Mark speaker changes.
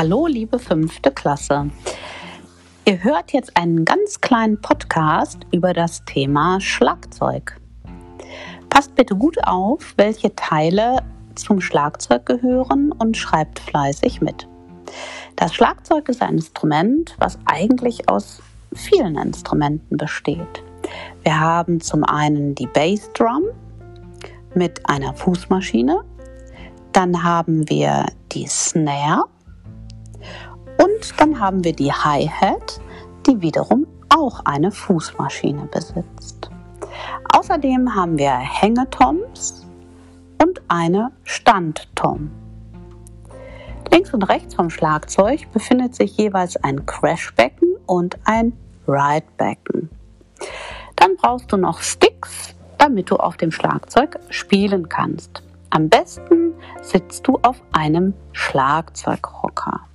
Speaker 1: Hallo, liebe fünfte Klasse. Ihr hört jetzt einen ganz kleinen Podcast über das Thema Schlagzeug. Passt bitte gut auf, welche Teile zum Schlagzeug gehören und schreibt fleißig mit. Das Schlagzeug ist ein Instrument, was eigentlich aus vielen Instrumenten besteht. Wir haben zum einen die Bassdrum mit einer Fußmaschine, dann haben wir die Snare und dann haben wir die Hi-Hat, die wiederum auch eine Fußmaschine besitzt. Außerdem haben wir Hängetoms und eine Standtom. Links und rechts vom Schlagzeug befindet sich jeweils ein Crashbecken und ein Ridebecken. Dann brauchst du noch Sticks, damit du auf dem Schlagzeug spielen kannst. Am besten sitzt du auf einem Schlagzeughocker.